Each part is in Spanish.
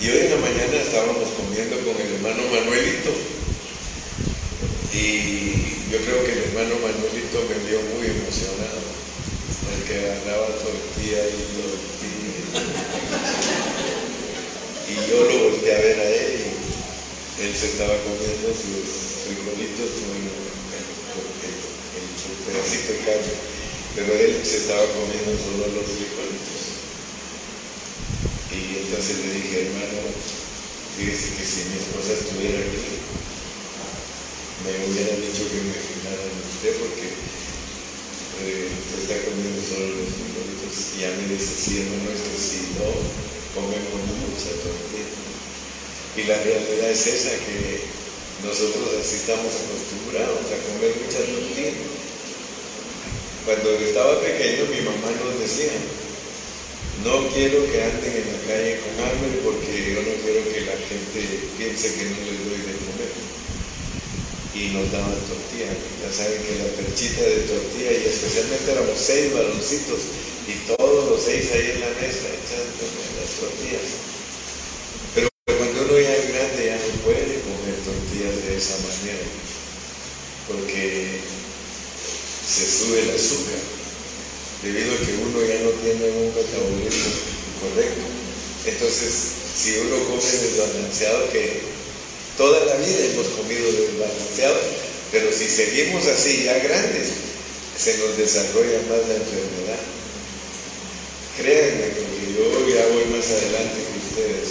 Y hoy en la mañana estábamos comiendo con el hermano Manuelito. Y yo creo que el hermano Manuelito me vio muy emocionado. El que ganaba tortilla y tortilla. Y yo lo volteé a ver a él y él se estaba comiendo sus frijolitos con el, pedacito de carne. Pero él se estaba comiendo solo los frijolitos. Entonces le dije, hermano, fíjese que si mi esposa estuviera aquí, me hubiera dicho que me fijara en usted porque eh, usted está comiendo solo los frijolitos. Y ya me dice, sí, hermano, esto si no, comemos mucha tortilla. Y la realidad es esa, que nosotros así estamos acostumbrados a comer mucha tortilla. Cuando estaba pequeño mi mamá nos decía, no quiero que anden en la calle con hambre porque yo no quiero que la gente piense que no les doy de comer. Y nos daban tortilla. Ya saben que la perchita de tortilla, y especialmente éramos seis baloncitos, y todos los seis ahí en la mesa echando las tortillas. Pero cuando uno ya es grande ya no puede comer tortillas de esa manera, porque se sube el azúcar debido a que uno ya no tiene un metabolismo correcto. Entonces, si uno come desbalanceado, que toda la vida hemos comido desbalanceado, pero si seguimos así ya grandes, se nos desarrolla más la enfermedad. Créanme, porque yo ya voy más adelante que ustedes.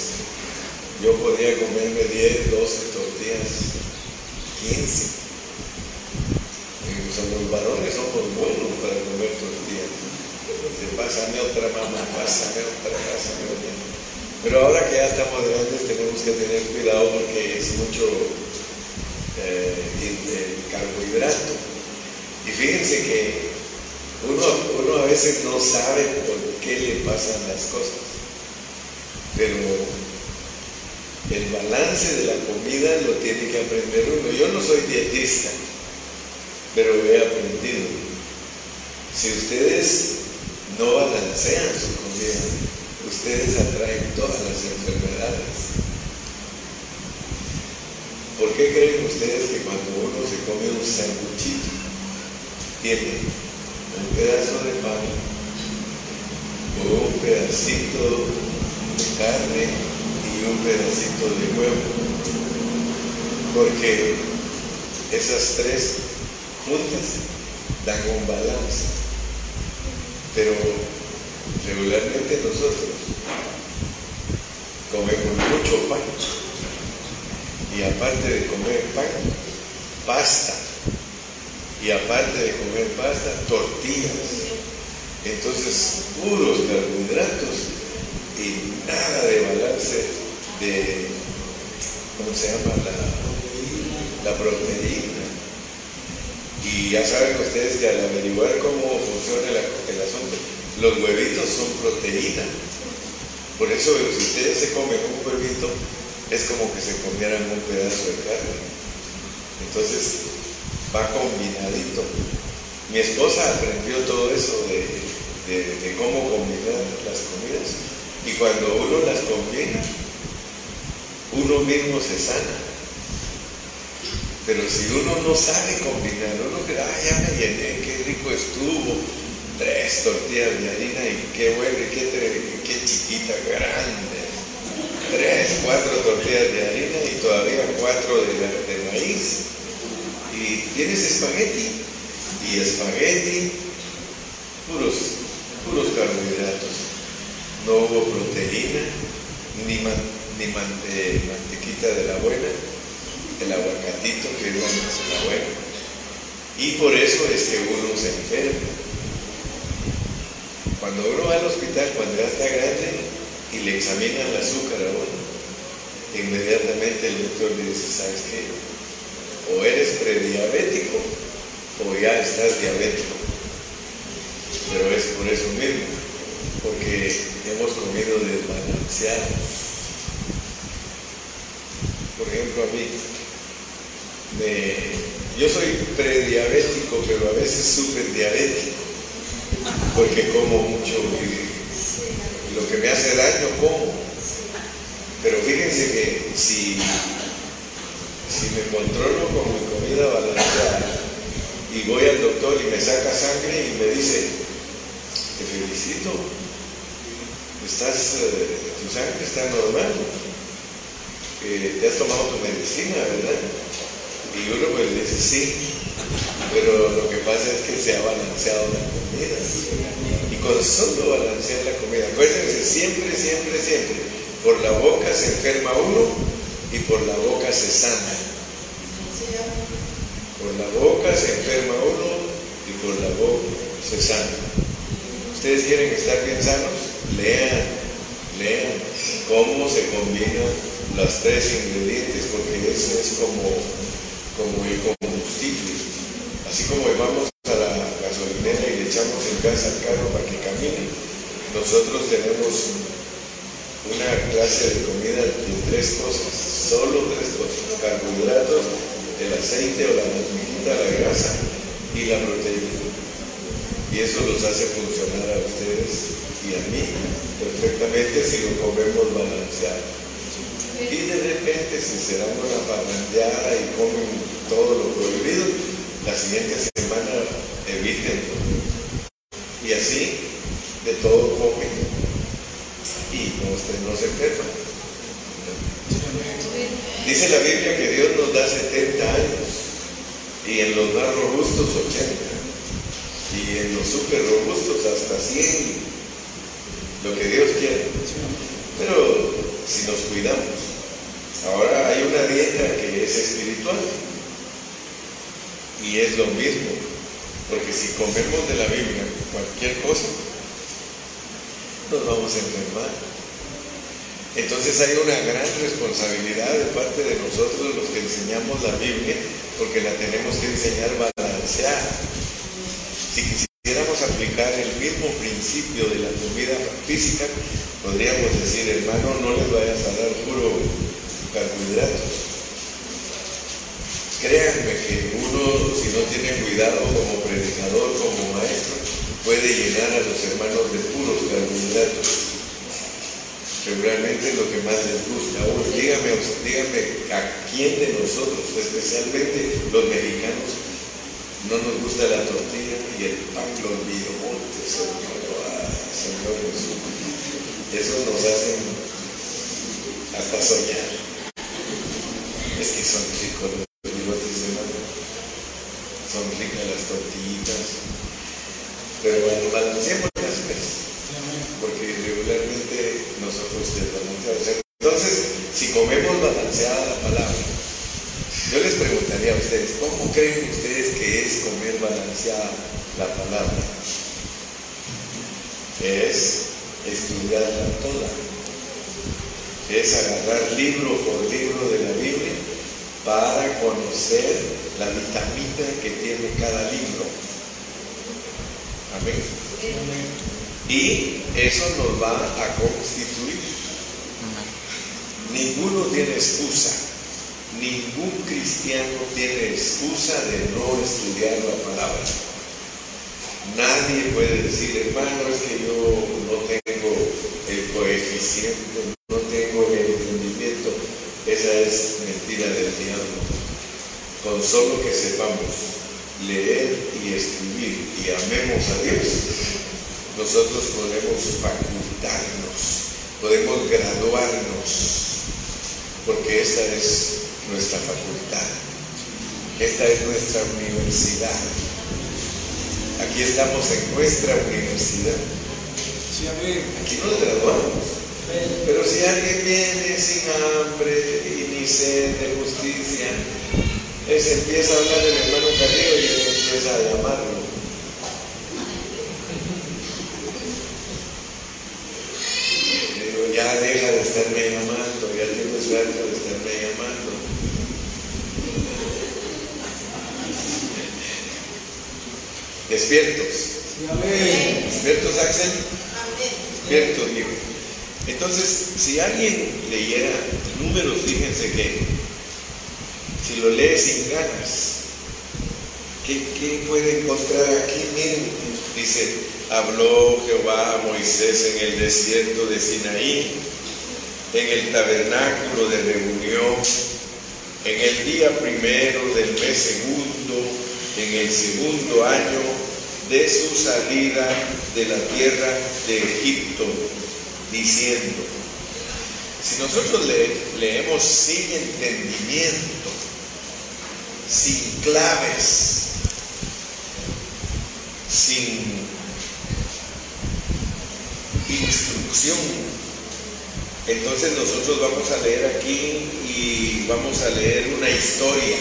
Yo podría comerme 10, 12 tortillas, 15 los varones somos buenos para comer tortillas. Pásame otra mamá, pásame otra, pásame otra. Pero ahora que ya estamos grandes tenemos que tener cuidado porque es mucho eh, carbohidrato. Y fíjense que uno, uno a veces no sabe por qué le pasan las cosas. Pero el balance de la comida lo tiene que aprender uno. Yo no soy dietista pero he aprendido, si ustedes no balancean su comida, ustedes atraen todas las enfermedades. ¿Por qué creen ustedes que cuando uno se come un sanguchito, tiene un pedazo de pan o un pedacito de carne y un pedacito de huevo? Porque esas tres juntas dan un balance. Pero regularmente nosotros comemos mucho pan y aparte de comer pan, pasta y aparte de comer pasta, tortillas. Entonces, puros carbohidratos y nada de balance de, ¿cómo se llama? La, la proteína y ya saben ustedes que al averiguar cómo funciona el, asunto, los huevitos son proteína. Por eso si ustedes se comen un huevito, es como que se comieran un pedazo de carne. Entonces va combinadito. Mi esposa aprendió todo eso de, de cómo combinar las comidas. Y cuando uno las combina, uno mismo se sana. Pero si uno no sabe combinar, uno cree, ah, ya me llené, qué rico estuvo, tres tortillas de harina y qué bueno, qué, qué chiquita, grande. Tres, cuatro tortillas de harina y todavía cuatro de, de maíz. Y tienes espagueti y espagueti, puros, puros carbohidratos. No hubo proteína, ni, ni mantequita de la buena el aguacatito que es la buena. Y por eso es que uno se enferma. Cuando uno va al hospital, cuando ya está grande y le examinan el azúcar a uno, inmediatamente el doctor le dice, ¿sabes qué? O eres prediabético o ya estás diabético. Pero es por eso mismo, porque hemos comido desbalanceado. Por ejemplo, a mí, yo soy prediabético, pero a veces súper diabético, porque como mucho y lo que me hace daño como. Pero fíjense que si, si me controlo con mi comida balanceada y voy al doctor y me saca sangre y me dice, te felicito, estás, eh, tu sangre está normal, eh, te has tomado tu medicina, ¿verdad? Y uno pues dice, sí, pero lo que pasa es que se ha balanceado la comida. Y con solo balancear la comida, acuérdense, siempre, siempre, siempre, por la boca se enferma uno y por la boca se sana. Por la boca se enferma uno y por la boca se sana. ¿Ustedes quieren estar bien sanos? Lean, lean cómo se combinan los tres ingredientes, porque eso es como, como el combustible. Así como vamos a la gasolinera y le echamos el gas al carro para que camine, nosotros tenemos una clase de comida de tres cosas, solo tres cosas, carbohidratos, el aceite o la mantequilla, la grasa y la proteína. Y eso los hace funcionar a ustedes y a mí perfectamente si lo comemos balanceado. Y de repente, si se dan una parrandeada y comen todo lo prohibido, la siguiente semana eviten. Y así, de todo comen y no, no se enferman. Dice la Biblia que Dios nos da 70 años y en los más robustos 80 y en los super robustos hasta 100, lo que Dios quiere. Pero si nos cuidamos, ahora hay una dieta que es espiritual y es lo mismo, porque si comemos de la Biblia cualquier cosa, nos vamos a enfermar. Entonces hay una gran responsabilidad de parte de nosotros los que enseñamos la Biblia, porque la tenemos que enseñar balanceada. Si quisiéramos aplicar el mismo principio de la comida física, podríamos decir, hermano, no les vayas a dar puro carbohidratos. Créanme que uno, si no tiene cuidado como predicador, como maestro, puede llenar a los hermanos de puros carbohidratos realmente es lo que más les gusta. dígame, dígame a quién de nosotros, especialmente los mexicanos, no nos gusta la tortilla y el pan los montes, Señor Jesús. Eso nos hace hasta soñar. Es que son ricos los bigotes, hermano. Son ricas las tortillitas. Pero bueno, balanceemos las Entonces, si comemos balanceada la palabra, yo les preguntaría a ustedes, ¿cómo creen ustedes que es comer balanceada la palabra? Es estudiarla toda, es agarrar libro por libro de la Biblia para conocer la vitamina que tiene cada libro. Amén. Y eso nos va a constituir. Ninguno tiene excusa. Ningún cristiano tiene excusa de no estudiar la palabra. Nadie puede decir, hermano, es que yo no tengo el coeficiente, no tengo el entendimiento. Esa es mentira del diablo. Con solo que sepamos leer y escribir y amemos a Dios, nosotros podemos facultarnos, podemos graduarnos, porque esta es nuestra facultad, esta es nuestra universidad. Aquí estamos en nuestra universidad. Aquí nos graduamos. Pero si alguien viene sin hambre y ni sed de justicia, ese empieza a hablar del hermano Carrillo y él empieza a llamarlo ya deja de estarme llamando, Despiertos. ¿Despiertos, Axel? Despiertos, digo. Entonces, si alguien leyera números, fíjense que si lo lee sin ganas, ¿qué, puede encontrar aquí? Dice, habló Jehová a Moisés en el desierto de Sinaí en el tabernáculo de reunión, en el día primero del mes segundo, en el segundo año de su salida de la tierra de Egipto, diciendo, si nosotros leemos sin entendimiento, sin claves, sin instrucción, entonces nosotros vamos a leer aquí y vamos a leer una historia,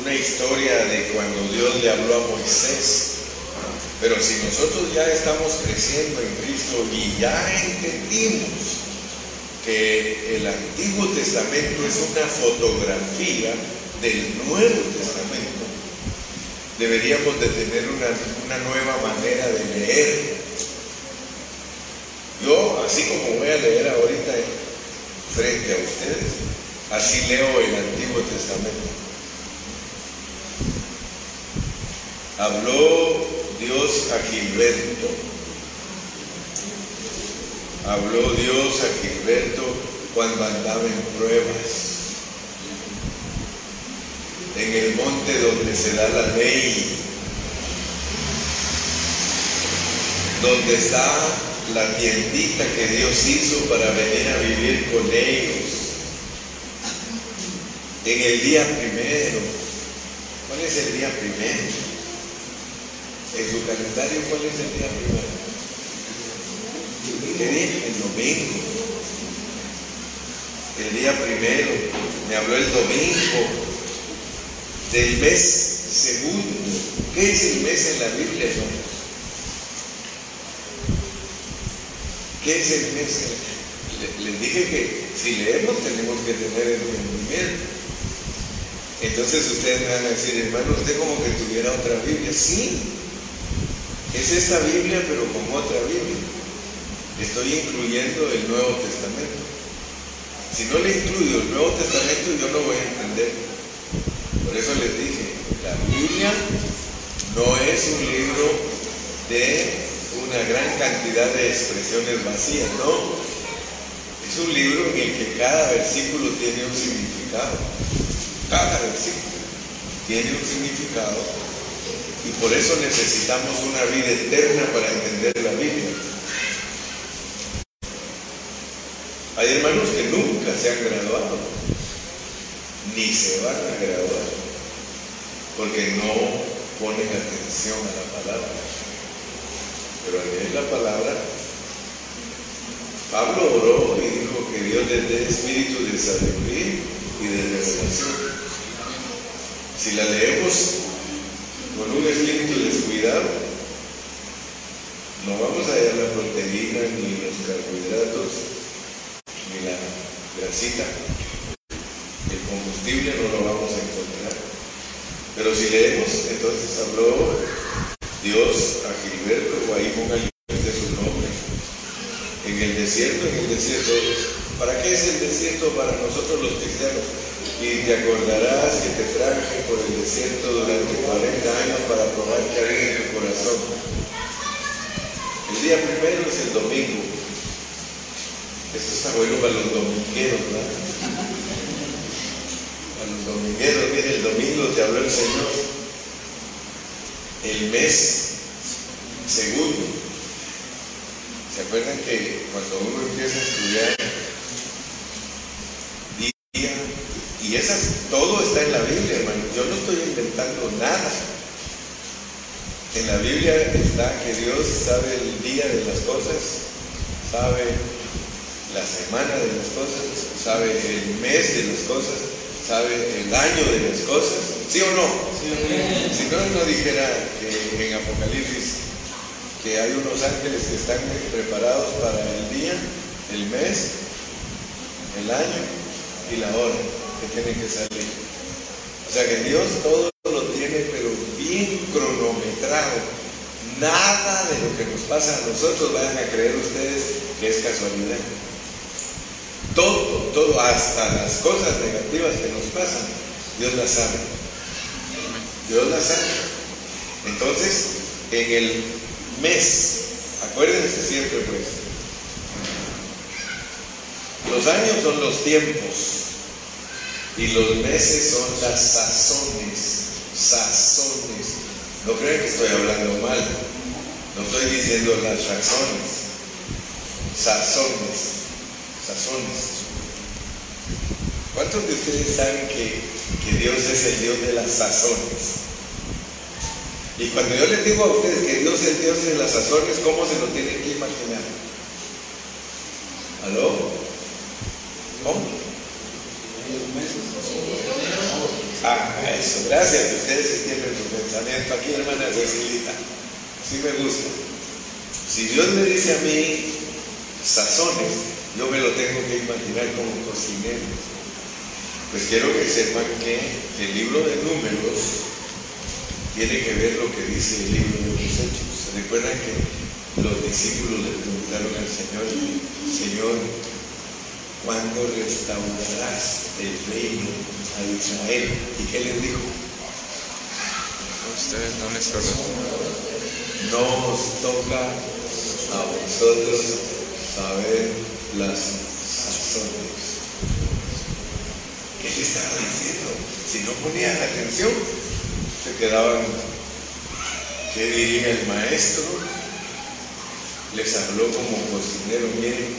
una historia de cuando Dios le habló a Moisés. Pero si nosotros ya estamos creciendo en Cristo y ya entendimos que el Antiguo Testamento es una fotografía del Nuevo Testamento, deberíamos de tener una, una nueva manera de leer yo, así como voy a leer ahorita frente a ustedes, así leo el Antiguo Testamento. Habló Dios a Gilberto. Habló Dios a Gilberto cuando andaba en pruebas. En el monte donde se da la ley. Donde está la tiendita que Dios hizo para venir a vivir con ellos. En el día primero. ¿Cuál es el día primero? En su calendario, ¿cuál es el día primero? ¿Qué? El domingo. El día primero. Me habló el domingo del mes segundo. ¿Qué es el mes en la Biblia, ¿Qué es el mes? Les dije que si leemos tenemos que tener entendimiento. Entonces ustedes me van a decir, hermano, usted como que tuviera otra Biblia. Sí, es esta Biblia, pero con otra Biblia. Estoy incluyendo el Nuevo Testamento. Si no le incluyo el Nuevo Testamento, yo no voy a entender. Por eso les dije, la Biblia no es un libro de una gran cantidad de expresiones vacías, ¿no? Es un libro en el que cada versículo tiene un significado. Cada versículo tiene un significado y por eso necesitamos una vida eterna para entender la Biblia. Hay hermanos que nunca se han graduado, ni se van a graduar, porque no ponen atención a la palabra. Pero al leer la palabra, Pablo oró y dijo que Dios les dé espíritu de sabiduría y de revelación. Si la leemos con un espíritu descuidado, no vamos a hallar la proteína, ni los carbohidratos, ni la grasita. El combustible no lo vamos a encontrar. Pero si leemos, entonces habló Dios a Gilberto, ahí póngale su nombre. En el desierto, en el desierto. ¿Para qué es el desierto para nosotros los cristianos? Y te acordarás que te traje por el desierto durante 40 años para probar que hay en tu corazón. El día primero es el domingo. Esto está bueno para los domingueros, ¿verdad? Para los domingueros, mire, el domingo te habló el Señor el mes segundo. ¿Se acuerdan que cuando uno empieza a estudiar día y esas todo está en la Biblia, hermano. Yo no estoy inventando nada. En la Biblia está que Dios sabe el día de las cosas, sabe la semana de las cosas, sabe el mes de las cosas, sabe el año de las cosas, ¿sí o no? Si no, no dijera que en Apocalipsis que hay unos ángeles que están preparados para el día, el mes, el año y la hora que tienen que salir. O sea que Dios todo lo tiene, pero bien cronometrado. Nada de lo que nos pasa a nosotros vayan a creer ustedes que es casualidad. Todo, todo, hasta las cosas negativas que nos pasan, Dios las sabe. Dios las sabe. Entonces, en el mes, acuérdense siempre pues, Los años son los tiempos y los meses son las sazones, sazones. No crean que estoy hablando mal, no estoy diciendo las razones, sazones, sazones. ¿Cuántos de ustedes saben que, que Dios es el Dios de las sazones? Y cuando yo les digo a ustedes que Dios es el Dios de las sazones, ¿cómo se lo tienen que imaginar? ¿Aló? ¿Cómo? Ah, eso, gracias. Ustedes sí tienen su pensamiento aquí, hermana Cecilita. Sí me gusta. Si Dios me dice a mí sazones, yo me lo tengo que imaginar como cocinero. Pues quiero que sepan que el libro de números tiene que ver lo que dice el libro de los hechos. Recuerdan que los discípulos le preguntaron al Señor, Señor, ¿cuándo restaurarás el reino a Israel? ¿Y qué les dijo? Ustedes no les Nos toca a vosotros saber las sazones. ¿Qué le estaba diciendo? Si no ponían atención, se quedaban, ¿qué diría el maestro? Les habló como cocinero, miren,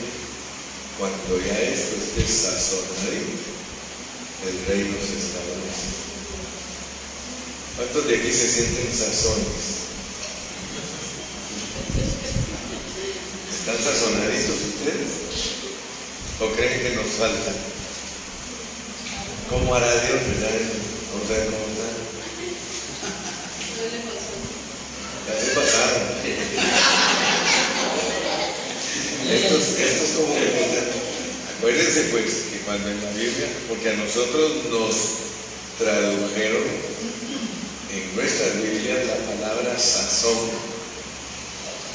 cuando ya esto esté sazonadito, el reino se establece. ¿Cuántos de aquí se sienten sazones? ¿Están sazonaditos ustedes? ¿O creen que nos falta? ¿Cómo hará Dios, verdad? A ver cómo está. Ya se pasaron. Estos, estos como acuérdense pues que cuando en la Biblia, porque a nosotros nos tradujeron en nuestra Biblia la palabra sazón,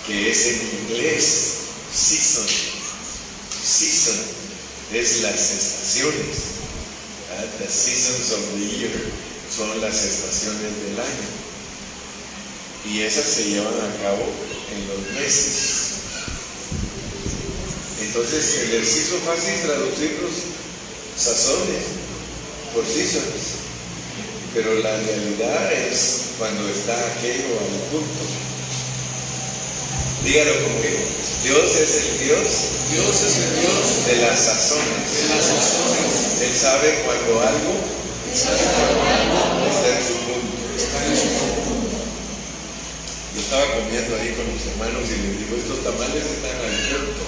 que es en inglés season. Season es las estaciones. The seasons of the year son las estaciones del año. Y esas se llevan a cabo en los meses. Entonces se les hizo fácil traducir los sazones por seasons. Pero la realidad es cuando está aquello al punto. Dígalo conmigo. Dios es el Dios. Dios es el Dios de las sazones. De las sazones. Él sabe cuando algo, sabe cuando algo está en su punto. Está en su punto. Yo estaba comiendo ahí con mis hermanos y les digo, estos tamales están al punto.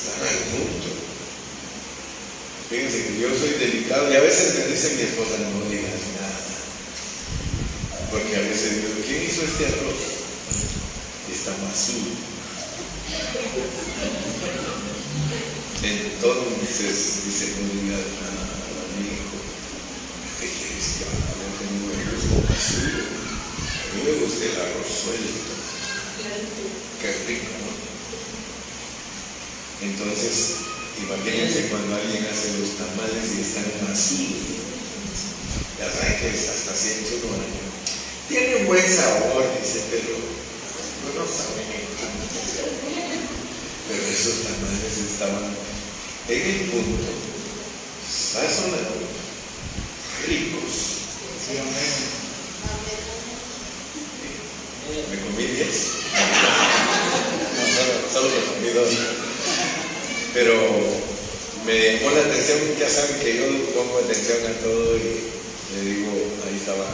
Están al punto. Fíjense que yo soy delicado y a veces me dice mi esposa, no digas nada. Porque a veces digo, ¿quién hizo este arroz? Está azul. Entonces dice, no digas nada a mi hijo. ¿Qué quieres que haga? Que no me gusta azul. A mí me gusta el arroz suelto. Qué rico. Entonces, imagínense cuando alguien hace los tamales y están así. Ya saben que hasta siento no Tiene un buen sabor, dice, pero Pero esos tamales estaban en el punto, sazonados, ricos. Me comí diez. No, solo, me comí dos. Pero me llamó la atención, ya saben que yo pongo atención a todo y le digo, ahí estaba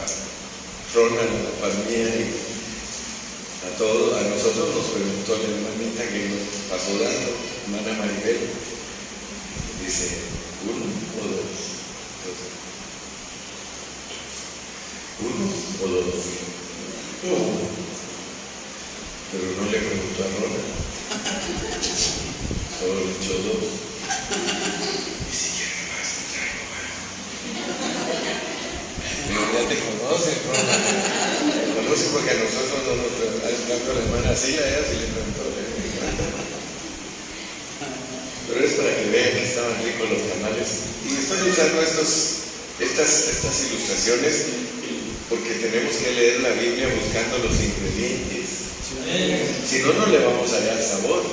Ronald, la palmilla y a todos, a nosotros nos preguntó la hermanita que nos pasó dando, hermana Maribel, dice, uno o dos. uno o dos. Uno. Pero no le preguntó a Ronald. Solo le echó dos. Y si quiere más, traigo Pero ya te Ronald conoce porque a nosotros no nos preguntó la hermana así, a ella sí le preguntó. Pero es para que vean que estaban ricos los tamales. Y estoy usando estos, estas, estas ilustraciones porque tenemos que leer la Biblia buscando los ingredientes. Si no, no le vamos a dar sabor.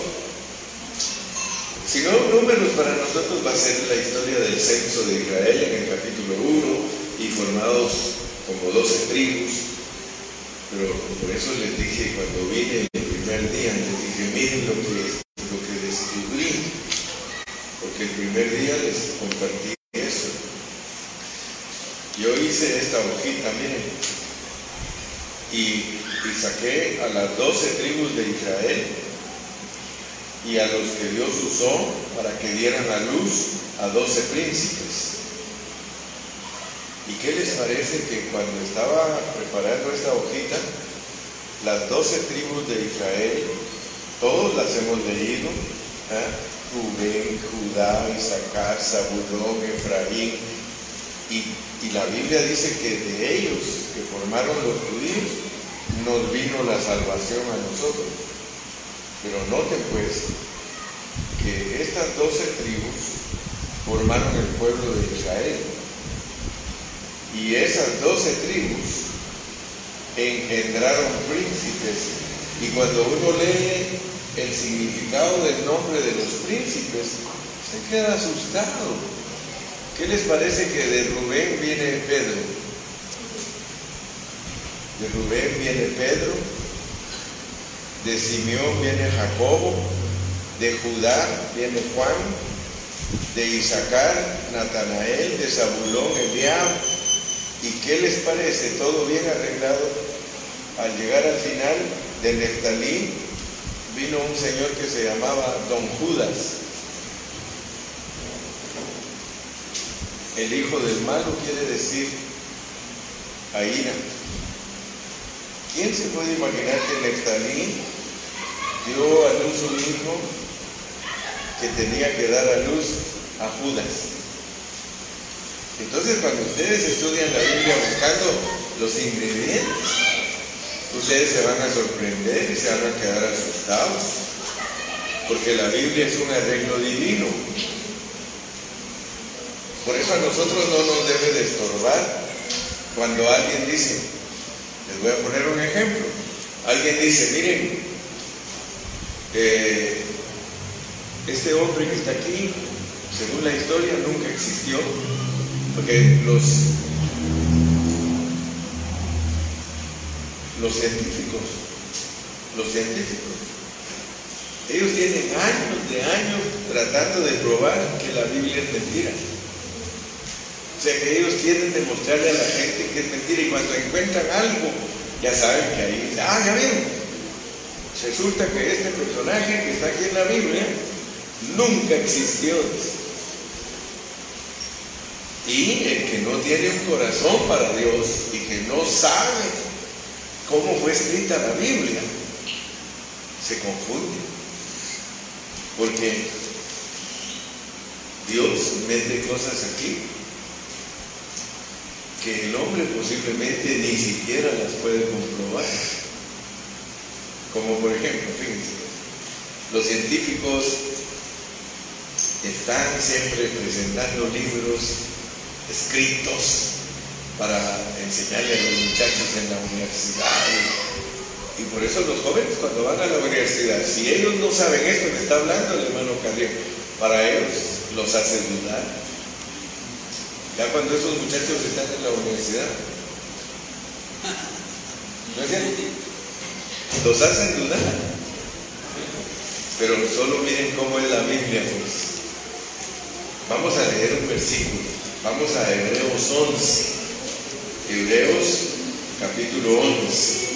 Si no, números para nosotros va a ser la historia del censo de Israel en el capítulo 1 y formados como 12 tribus. Pero por eso les dije cuando vine el primer día, les dije, miren lo que, lo que descubrí. Porque el primer día les compartí eso. Yo hice esta hojita, miren. Y, y saqué a las 12 tribus de Israel y a los que Dios usó para que dieran a luz a doce príncipes. ¿Y qué les parece que cuando estaba preparando esta hojita, las doce tribus de Israel, todos las hemos leído, ¿eh? Judá, Isaacar, Zabulón, Efraín, y, y la Biblia dice que de ellos que formaron los judíos, nos vino la salvación a nosotros. Pero noten pues que estas doce tribus formaron el pueblo de Israel. Y esas doce tribus engendraron príncipes. Y cuando uno lee el significado del nombre de los príncipes, se queda asustado. ¿Qué les parece que de Rubén viene Pedro? De Rubén viene Pedro, de Simeón viene Jacobo, de Judá viene Juan, de Isaacar, Natanael, de Zabulón, Eliab. ¿Y qué les parece? Todo bien arreglado. Al llegar al final de Neftalí vino un señor que se llamaba Don Judas. El hijo del malo quiere decir Aira. ¿Quién se puede imaginar que Neftalí dio a luz un hijo que tenía que dar a luz a Judas? Entonces, cuando ustedes estudian la Biblia buscando los ingredientes, ustedes se van a sorprender y se van a quedar asustados, porque la Biblia es un arreglo divino. Por eso a nosotros no nos debe de estorbar cuando alguien dice, les voy a poner un ejemplo, alguien dice, miren, eh, este hombre que está aquí, según la historia, nunca existió, porque los, los científicos, los científicos, ellos tienen años de años tratando de probar que la Biblia es mentira. O sea que ellos quieren demostrarle a la gente que es mentira y cuando encuentran algo, ya saben que ahí, ah, ya vieron. Resulta que este personaje que está aquí en la Biblia nunca existió. Y el que no tiene un corazón para Dios y que no sabe cómo fue escrita la Biblia, se confunde. Porque Dios mete cosas aquí que el hombre posiblemente ni siquiera las puede comprobar. Como por ejemplo, fíjense, los científicos están siempre presentando libros escritos para enseñarle a los muchachos en la universidad. Y, por eso los jóvenes cuando van a la universidad, si ellos no saben esto que está hablando el hermano Carrión, para ellos los hace dudar. Ya cuando esos muchachos están en la universidad. Los hacen dudar. Pero solo miren cómo es la Biblia, pues. Vamos a leer un versículo. Vamos a Hebreos 11. Hebreos capítulo 11.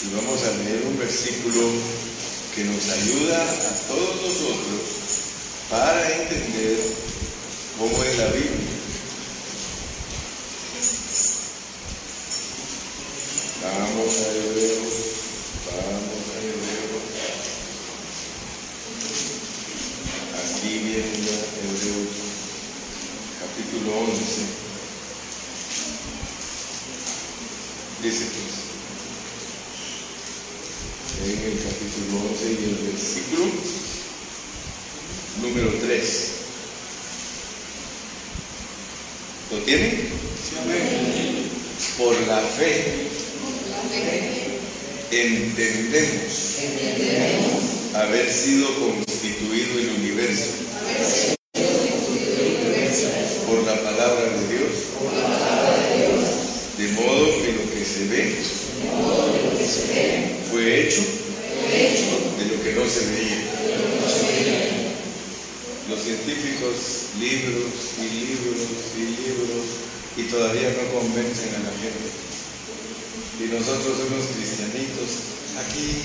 Y vamos a leer un versículo que nos ayuda a todos nosotros para entender cómo es la Biblia. Vamos a Hebreos, vamos a Hebreos. Aquí viene ya Hebreos capítulo 11. Dice pues, en el capítulo 11 y el versículo número 3. ¿Lo tienen? Por la fe entendemos haber sido constituido el universo por la palabra de Dios, de modo que lo que se ve fue hecho de lo que no se veía. Los científicos, libros y libros y libros, y todavía no convencen a la gente. Y nosotros somos cristianitos, aquí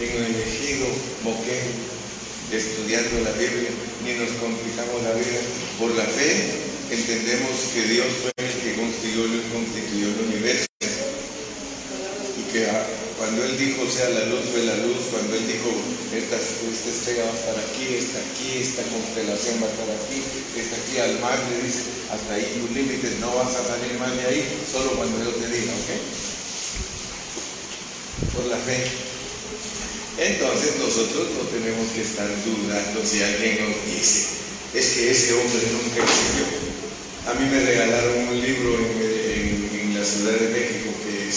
en el ejido Moquén, estudiando la Biblia, ni nos complicamos la vida. Por la fe entendemos que Dios fue el que constituyó, constituyó el universo. Y que ah, cuando Él dijo sea la luz, fue la luz. Cuando Él dijo esta, esta estrella va a estar aquí, esta aquí, esta constelación va a estar aquí, esta aquí al mar, le dice, hasta ahí tus límites, no vas salir más de ahí, solo cuando Dios te diga, ¿ok? Por la fe. Entonces nosotros no tenemos que estar dudando si alguien nos dice, es que ese hombre nunca existió. A mí me regalaron un libro en, la Ciudad de México que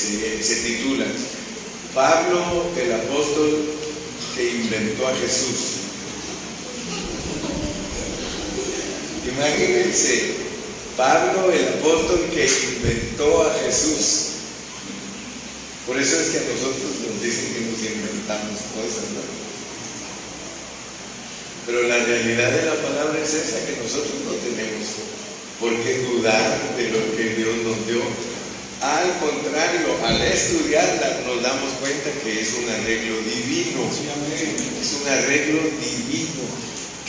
se titula Pablo el apóstol que inventó a Jesús. Imagínense, Pablo el apóstol que inventó a Jesús. Por eso es que a nosotros nos dicen que nos inventamos cosas, ¿no? Pero la realidad de la palabra es esa, que nosotros no tenemos por qué dudar de lo que Dios nos dio. Al contrario, al estudiarla nos damos cuenta que es un arreglo divino. Es un arreglo divino.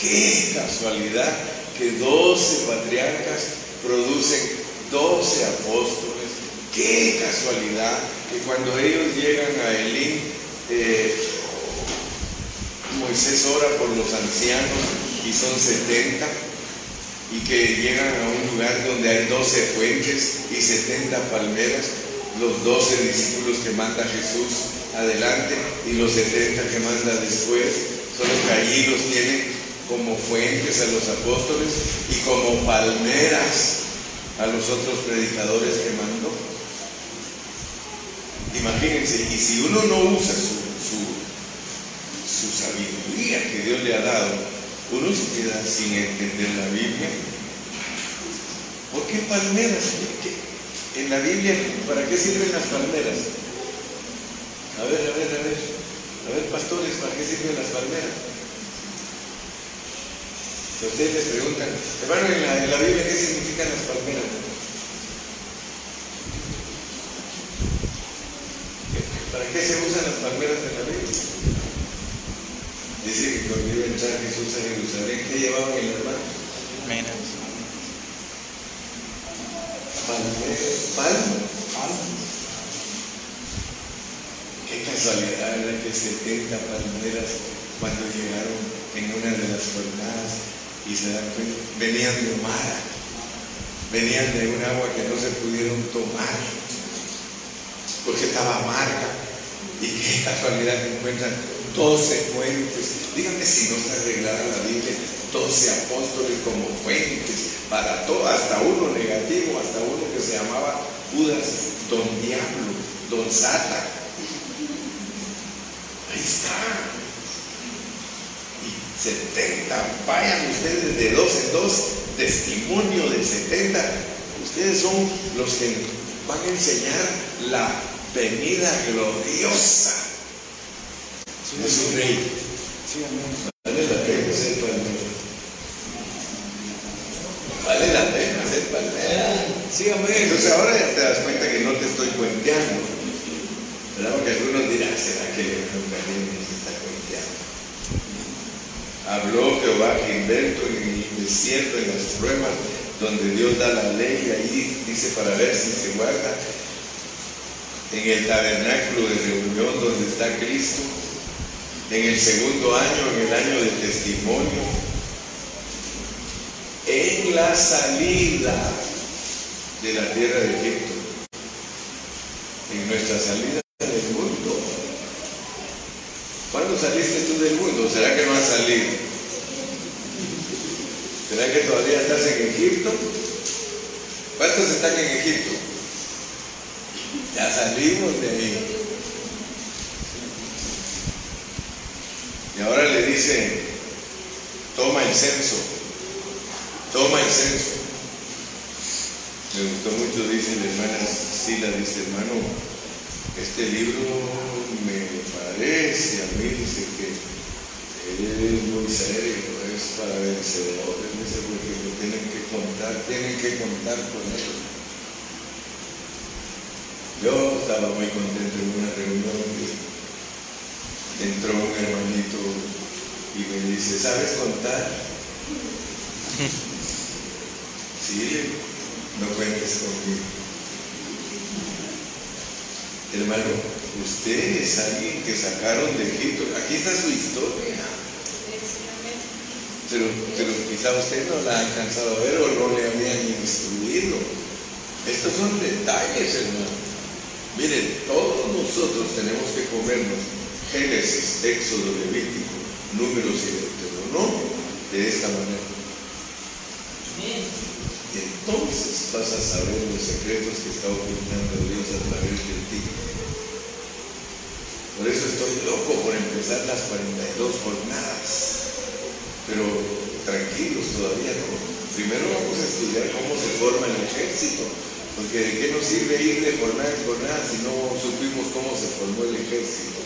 Qué casualidad que 12 patriarcas producen 12 apóstoles. Qué casualidad que cuando ellos llegan a Elín, eh, Moisés ora por los ancianos y son 70 y que llegan a un lugar donde hay 12 fuentes y 70 palmeras, los 12 discípulos que manda Jesús adelante y los 70 que manda después, solo que allí los tienen como fuentes a los apóstoles y como palmeras a los otros predicadores que mandó. Imagínense, y si uno no usa su, su, su sabiduría que Dios le ha dado, uno se queda sin entender la Biblia. ¿Por qué palmeras? En la Biblia, ¿para qué sirven las palmeras? A ver, a ver, a ver. A ver, pastores, ¿para qué sirven las palmeras? Si ustedes les preguntan, hermano, en la, en la Biblia, ¿qué significan las palmeras? ¿Para qué se usan las palmeras en la Biblia? Dice que cuando iba a entrar Jesús a Jerusalén, ¿qué llevaban en las manos? Menos. Palmeras. Palmas. Qué casualidad, ¿verdad? Que 70 palmeras cuando llegaron en una de las jornadas y se dan cuenta, venían de Mara, venían de un agua que no se pudieron tomar porque estaba amarga. Y qué casualidad que encuentran 12 fuentes. Díganme si no está arreglada la Biblia, 12 apóstoles como fuentes para todo, hasta uno negativo, hasta uno que se llamaba Judas, Don Diablo, Don Sata. Ahí está. Y 70, vayan ustedes de dos en dos, testimonio de 70. Ustedes son los que van a enseñar la venida gloriosa de su rey. Vale la pena ser palmera. Vale la pena ser palmera. Entonces ahora ya te das cuenta que no te estoy cuenteando. ¿Verdad? Porque algunos dirán, ¿será que Leonardo Caliente se está cuenteando? Habló Jehová Gilberto en el desierto, en las pruebas, donde Dios da la ley, y ahí dice para ver si se guarda. En el tabernáculo de reunión donde está Cristo, en el segundo año, en el año del testimonio, en la salida de la tierra de Egipto, en nuestra salida Saliste tú del mundo? ¿Será que no has salido? ¿Será que todavía estás en Egipto? ¿Cuántos están en Egipto? Ya salimos de ahí. Y ahora le dice, toma el censo, toma el censo. Me gustó mucho, dice la hermana Sila, dice hermano, este libro me parece a mí, dice que es muy serio, es para vencedores, dice, porque lo tienen que contar, tienen que contar con él. Yo estaba muy contento en una reunión y entró un hermanito y me dice, ¿sabes contar? Sí, no cuentes conmigo. Hermano, usted es alguien que sacaron de Egipto. Aquí está su historia. Pero, quizá usted no la ha alcanzado a ver o no le habían instruido. Estos son detalles, hermano. Miren, todos nosotros tenemos que comernos Génesis, Éxodo, Levítico, Números y Deuteronomio de esta manera. Entonces vas a saber los secretos que está ocultando Dios a través de ti. Por eso estoy loco por empezar las 42 jornadas. Pero tranquilos todavía no. Primero vamos a estudiar cómo se forma el ejército. Porque de qué nos sirve ir de jornada en jornada si no supimos cómo se formó el ejército.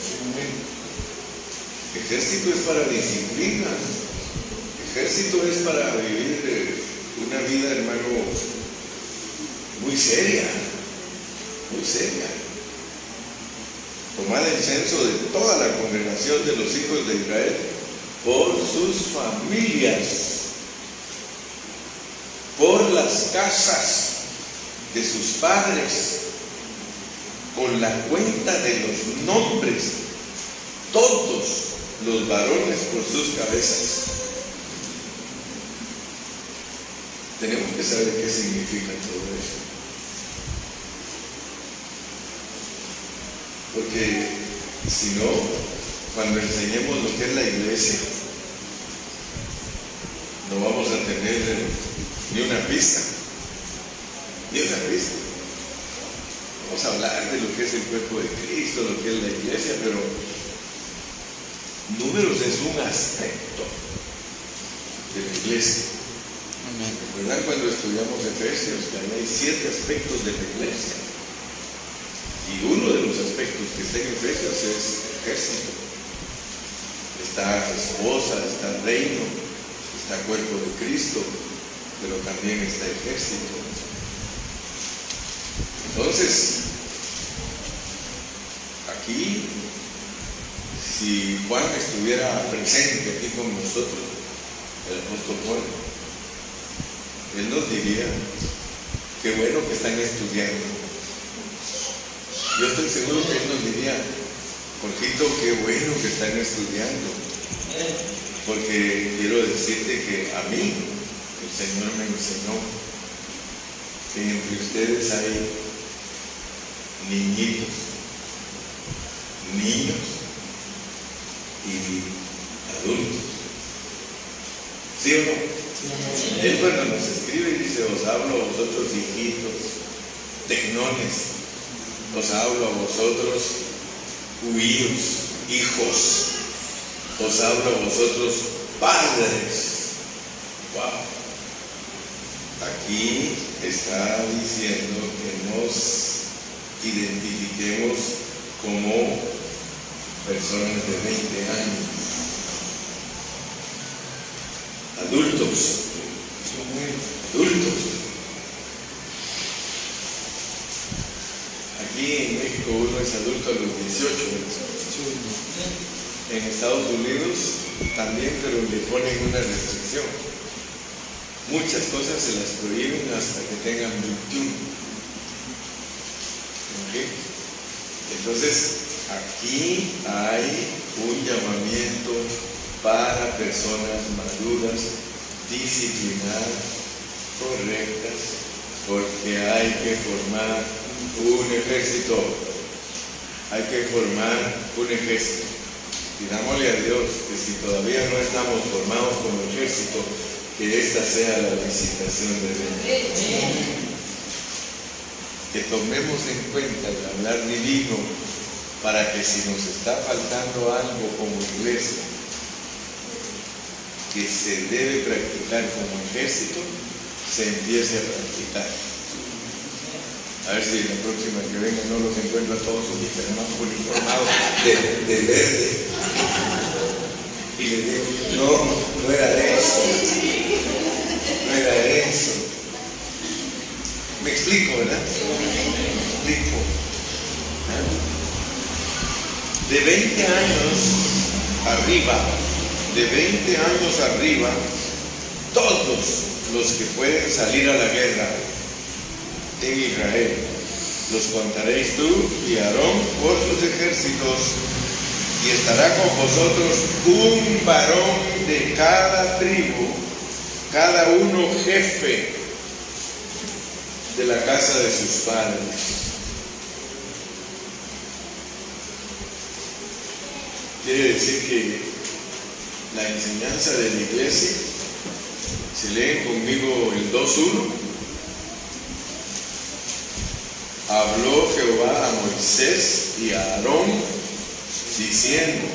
Ejército es para disciplina. Ejército es para vivir eh, una vida, hermano, muy seria. Muy seria. Tomad el censo de toda la congregación de los hijos de Israel por sus familias, por las casas de sus padres, con la cuenta de los nombres, todos los varones por sus cabezas. Tenemos que saber qué significa todo eso. Porque si no, cuando enseñemos lo que es la iglesia, no vamos a tener ni una pista, ni una pista. Vamos a hablar de lo que es el cuerpo de Cristo, lo que es la iglesia, pero números es un aspecto de la iglesia. ¿Recuerdan cuando estudiamos Efesios que hay siete aspectos de la iglesia? Y uno de los aspectos que está en Efesios es ejército. Está esposa, está reino, está cuerpo de Cristo, pero también está ejército. Entonces, aquí, si Juan estuviera presente aquí con nosotros, el apóstol Juan, él nos diría, qué bueno que están estudiando. Yo estoy seguro que él nos diría, Jorgito, qué bueno que están estudiando. Porque quiero decirte que a mí el Señor me enseñó que entre ustedes hay niñitos, niños y adultos. ¿Sí o no? Él cuando nos escribe dice, os hablo a vosotros hijitos, tecnones, os hablo a vosotros huíos, hijos, os hablo a vosotros padres. Aquí está diciendo que nos identifiquemos como personas de 20 años, adultos, adultos. Aquí en México uno es adulto a los 18. En Estados Unidos también, pero le ponen una restricción. Muchas cosas se las prohíben hasta que tengan 21. ¿Ok? Entonces, aquí hay un llamamiento para personas maduras, disciplinadas, correctas, porque hay que formar un ejército. Hay que formar un ejército. Pidámosle a Dios que si todavía no estamos formados como ejército, que esta sea la visitación de Dios. Que tomemos en cuenta el hablar divino para que si nos está faltando algo como iglesia, que se debe practicar como ejército se empiece a practicar. A ver si la próxima que venga no los encuentro a todos uniformados de, de verde. Y le digo, no, no era eso. No era eso. Me explico, ¿verdad? Me explico. De 20 años arriba, de 20 años arriba, todos los que pueden salir a la guerra en Israel, los contaréis tú y Aarón por sus ejércitos, y estará con vosotros un varón de cada tribu, cada uno jefe de la casa de sus padres. Quiere decir que la enseñanza de la iglesia, si leen conmigo el 2.1, habló Jehová a Moisés y a Aarón diciendo,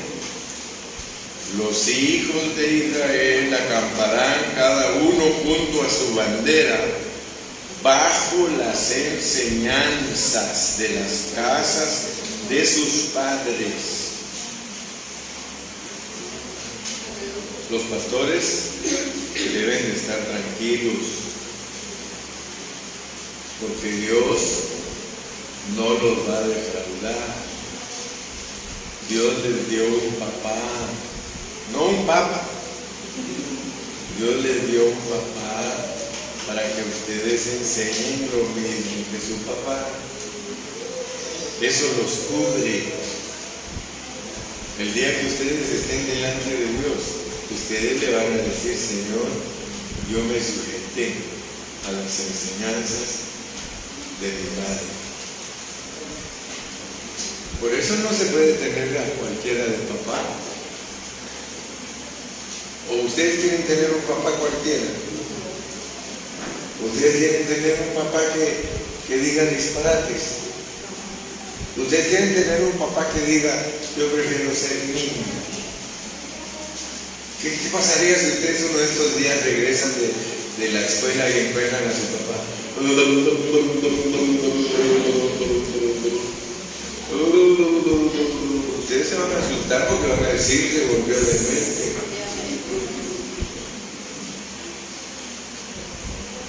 los hijos de Israel acamparán cada uno junto a su bandera bajo las enseñanzas de las casas de sus padres. Los pastores deben de estar tranquilos, porque Dios no los va a defraudar. Dios les dio un papá, no un papa. Dios les dio un papá para que ustedes enseñen lo mismo que su papá. Eso los cubre. El día que ustedes estén delante de Dios, ustedes le van a decir, Señor, yo me sujeté a las enseñanzas de mi madre. Por eso no se puede tener a cualquiera de papá. O ustedes quieren tener un papá cualquiera. Ustedes quieren tener un papá que, que diga disparates. Ustedes quieren tener un papá que diga, yo prefiero ser niño. ¿Qué, pasaría si ustedes uno de estos días regresan de, de la escuela y encuentran a su papá? Ustedes se van a asustar porque van a decir que volvió de mente.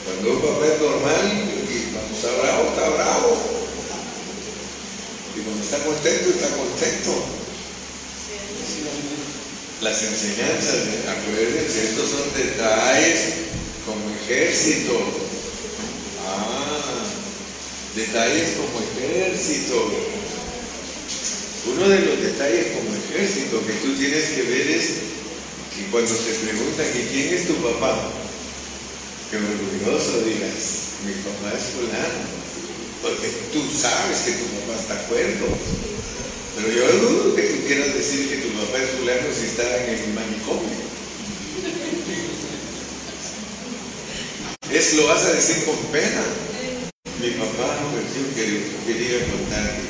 Cuando un papá es normal y cuando está bravo, está bravo. Y cuando está contento, está contento. Las enseñanzas, acuérdense, estos son detalles como ejército. Ah, detalles como ejército. Uno de los detalles como ejército que tú tienes que ver es que cuando te preguntan ¿y quién es tu papá? Que orgulloso digas, mi papá es fulano, porque tú sabes que tu papá está acuerdo. Pero yo dudo que tú quieras decir que tu papá es fulano si está en el manicomio. Es lo vas a decir con pena. Mi papá, yo quería, quería contarte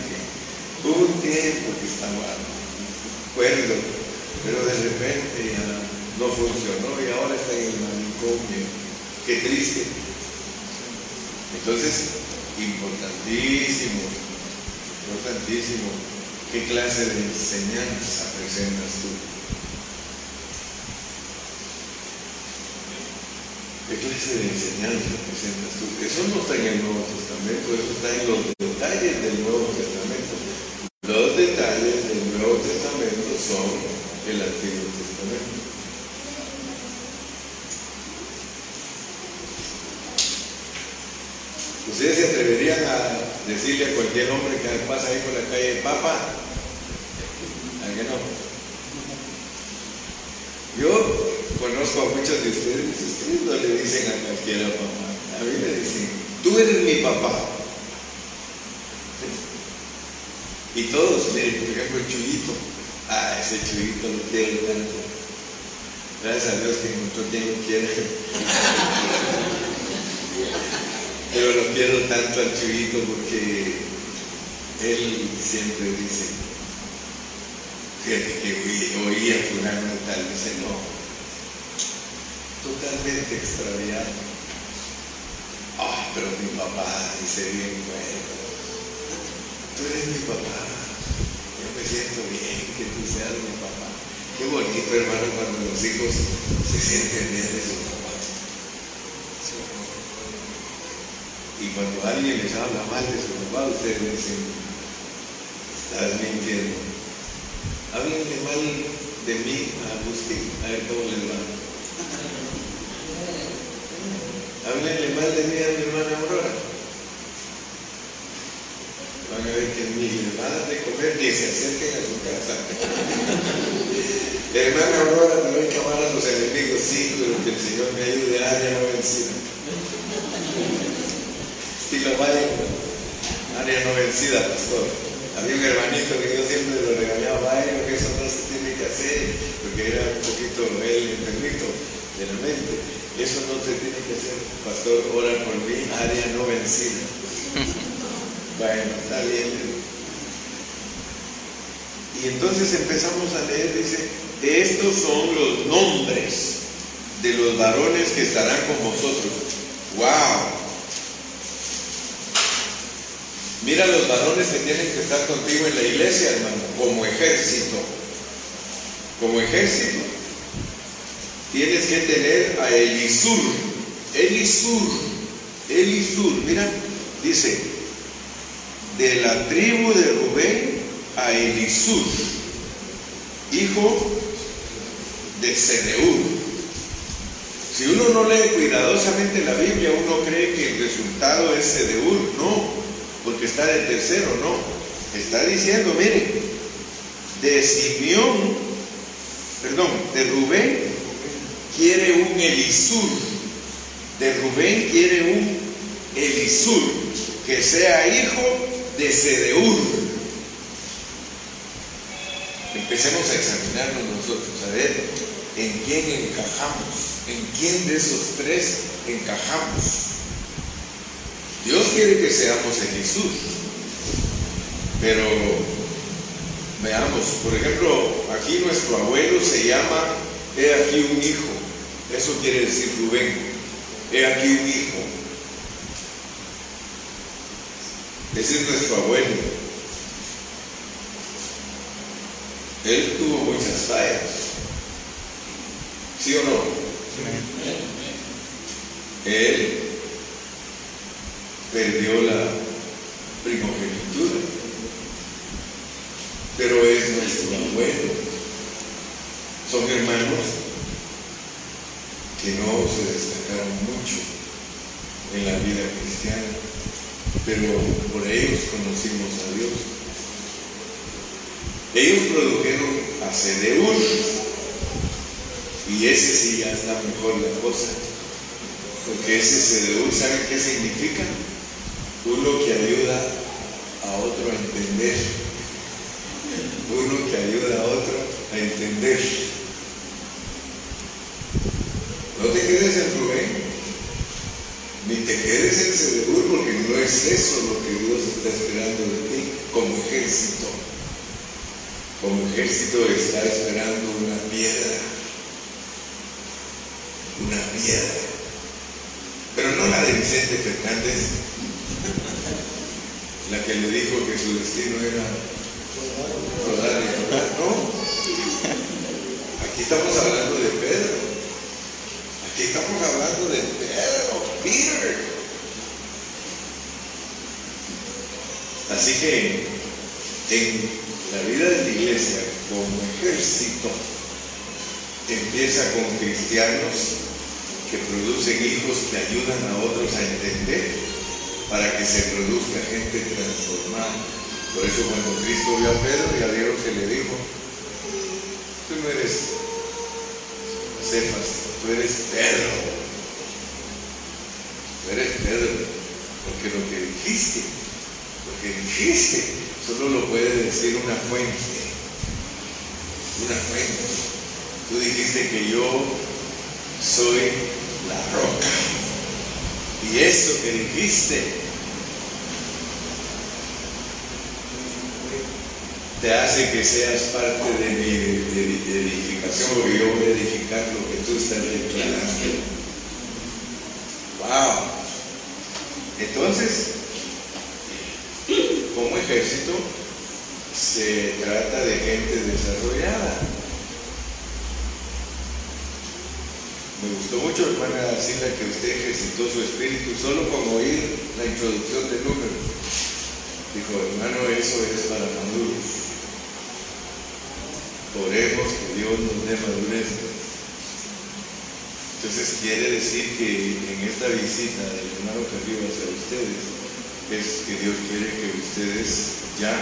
que hubo un tiempo que estaba acuerdo, pero de repente ya no funcionó y ahora está en el manicomio. Qué triste. Entonces, importantísimo, importantísimo, ¿qué clase de enseñanza presentas tú? ¿Qué clase de enseñanza presentas tú? Eso no está en el Nuevo Testamento, eso está en los detalles del Nuevo Testamento. Los detalles del Nuevo Testamento son el Antiguo Testamento. ¿Ustedes se atreverían a decirle a cualquier hombre que pasa ahí por la calle, papá? ¿A qué no? Yo conozco a muchos de ustedes, ustedes no le dicen a cualquiera papá. A mí me dicen, tú eres mi papá. Y todos, miren, por ejemplo, el chulito. Ah, ese chulito lo quiero tanto. Gracias a Dios que encontró quien lo quiere. Pero lo quiero tanto al chulito porque él siempre dice, fíjate que oí- oía tal, dice, no, totalmente extraviado. Ah, pero mi papá dice bien, bueno, tú eres mi papá, yo me siento bien que tú seas mi papá. Qué bonito, hermano, cuando los hijos se sienten bien de su papá. Y cuando alguien les habla mal de su papá, ustedes dicen, estás mintiendo. Háblenle mal de mí a Agustín, a ver cómo les va. Háblenle mal de mí a mi hermana Aurora. Van a ver que ni les van a dar de comer ni se acerquen a su casa. hermana Aurora, no hay que amar a los enemigos, sí, pero que el Señor me ayude a área no vencida. Estilo vaya, área no vencida, pastor. Había un hermanito que yo siempre lo regañaba, vaya, que eso no se tiene que hacer, porque era un poquito él enfermito de la mente. Eso no se tiene que hacer, pastor, ora por mí, área no vencida. bueno, está bien. Y entonces empezamos a leer, dice, estos son los nombres de los varones que estarán con vosotros. ¡Wow! Mira los varones que tienen que estar contigo en la iglesia, hermano, como ejército. Como ejército. Tienes que tener a Elisur. Elisur. Elisur. Mira, dice, de la tribu de Rubén a Elisur, hijo de Sedeur. Si uno no lee cuidadosamente la Biblia, uno cree que el resultado es Sedeur. No, porque está de tercero, no. Está diciendo, mire, de Simeón, perdón, de Rubén quiere un Elisur. De Rubén quiere un Elisur, que sea hijo de Sedeur. Empecemos a examinarnos nosotros, a ver en quién encajamos, en quién de esos tres encajamos. Dios quiere que seamos Elisur, pero veamos, por ejemplo, aquí nuestro abuelo se llama He aquí un hijo, eso quiere decir Rubén, he aquí un hijo. Ese es nuestro abuelo. Él tuvo muchas fallas. ¿Sí o no? Él perdió la primogenitura, pero es nuestro abuelo. Son hermanos que no se destacaron mucho en la vida cristiana, pero por ellos conocimos a Dios. Ellos produjeron a Sedeur y ese sí ya está mejor la cosa, porque ese Sedeur, ¿saben qué significa? Uno que ayuda a otro a entender. Uno que ayuda a otro a entender. No te quedes en Rubén, ni te quedes en Sedeur, porque no es eso lo que Dios está esperando de ti como ejército. Como ejército está esperando una piedra. Una piedra. Pero no la de Vicente Fernández, la que le dijo que su destino era rodar y rodar. No. Aquí estamos hablando de Pedro. Aquí estamos hablando de Pedro, Peter. Así que en la vida de la iglesia, como ejército, empieza con cristianos que producen hijos que ayudan a otros a entender para que se produzca gente transformada. Por eso cuando Cristo vio a Pedro, ya vieron que le dijo, tú no eres Cefas, tú eres Pedro. Tú eres Pedro, porque lo que dijiste, lo que dijiste, solo lo puede decir una fuente. Una fuente. Tú dijiste que yo soy la roca. Y eso que dijiste te hace que seas parte de mi edificación, porque yo voy a edificar lo que tú estás declarando. ¡Wow! Entonces, como ejército, se trata de gente desarrollada. Me gustó mucho, hermana Sila, que usted ejercitó su espíritu solo con oír la introducción del número. Dijo, hermano, eso es para maduros. Oremos que Dios nos dé madurez. Entonces quiere decir que en esta visita del hermano Carrillo hacia ustedes, es que Dios quiere que ustedes ya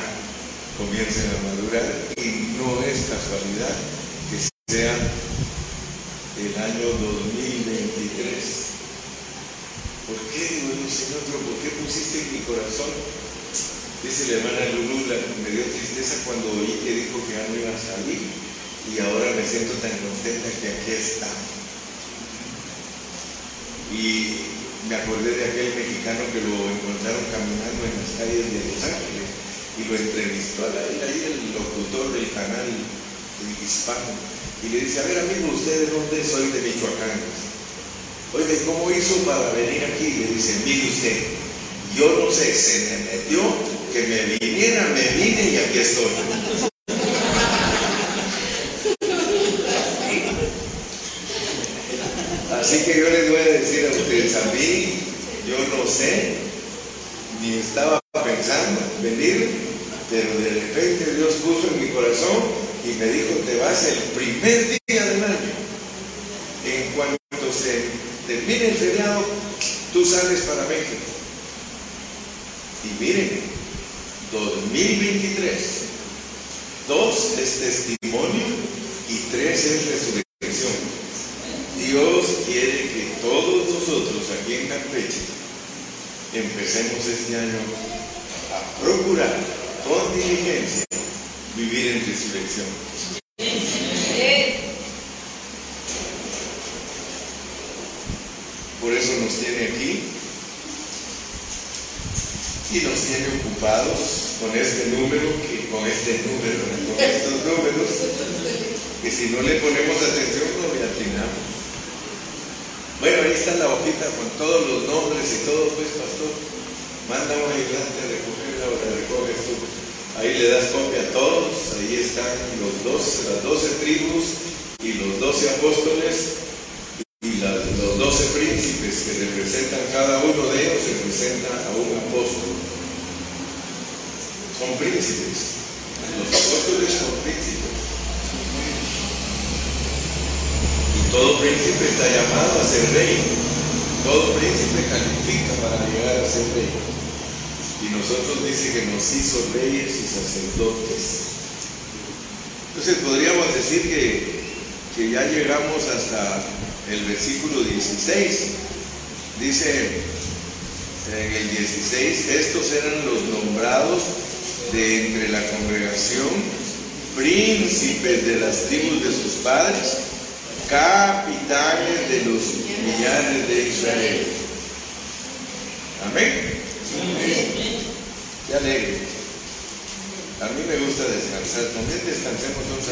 comiencen a madurar y no es casualidad que sea el año 2023. ¿Por qué, digo Señor, por qué pusiste en mi corazón? Dice la hermana Lulu, me dio tristeza cuando oí que dijo que ya no iba a salir y ahora me siento tan contenta que aquí está. Y me acordé de aquel mexicano que lo encontraron caminando en las calles de Los Ángeles y lo entrevistó a ahí el locutor del canal hispano y le dice, a ver amigo, ¿usted de dónde soy? De Michoacán. Oiga, ¿y cómo hizo para venir aquí? Le dice, mire usted, yo no sé, se me metió que me viniera, me vine y aquí estoy. Así que yo les voy a decir a ustedes, a mí, yo no sé, ni estaba pensando venir, pero de repente Dios puso en mi corazón y me dijo, te vas el primer día del año. En cuanto se termine el feriado, tú sales para México. Y miren, 2023, dos es testimonio y tres es resurrección. Dios quiere que todos nosotros aquí en Campeche empecemos este año a procurar con diligencia vivir en resurrección. Por eso nos tiene aquí y nos tiene ocupados con este número, que, con este número, con estos números, que si no le ponemos atención no le atinamos. Bueno, ahí está la hojita con todos los nombres y todo, pues pastor, manda un ayudante a recogerla o la recoges tú. Ahí le das copia a todos, ahí están los dos, las doce tribus y los doce apóstoles y los doce príncipes que representan, cada uno de ellos representa a un apóstol. Son príncipes. Los apóstoles son príncipes. Y todo príncipe está llamado a ser rey. Todo príncipe califica para llegar a ser rey. Y nosotros dice que nos hizo reyes y sacerdotes. Entonces podríamos decir que, que ya llegamos hasta el versículo 16. Dice en el 16, estos eran los nombrados de entre la congregación, príncipes de las tribus de sus padres, capitanes de los millares de Israel. Amén. Qué alegre. A mí me gusta descansar. También descansemos un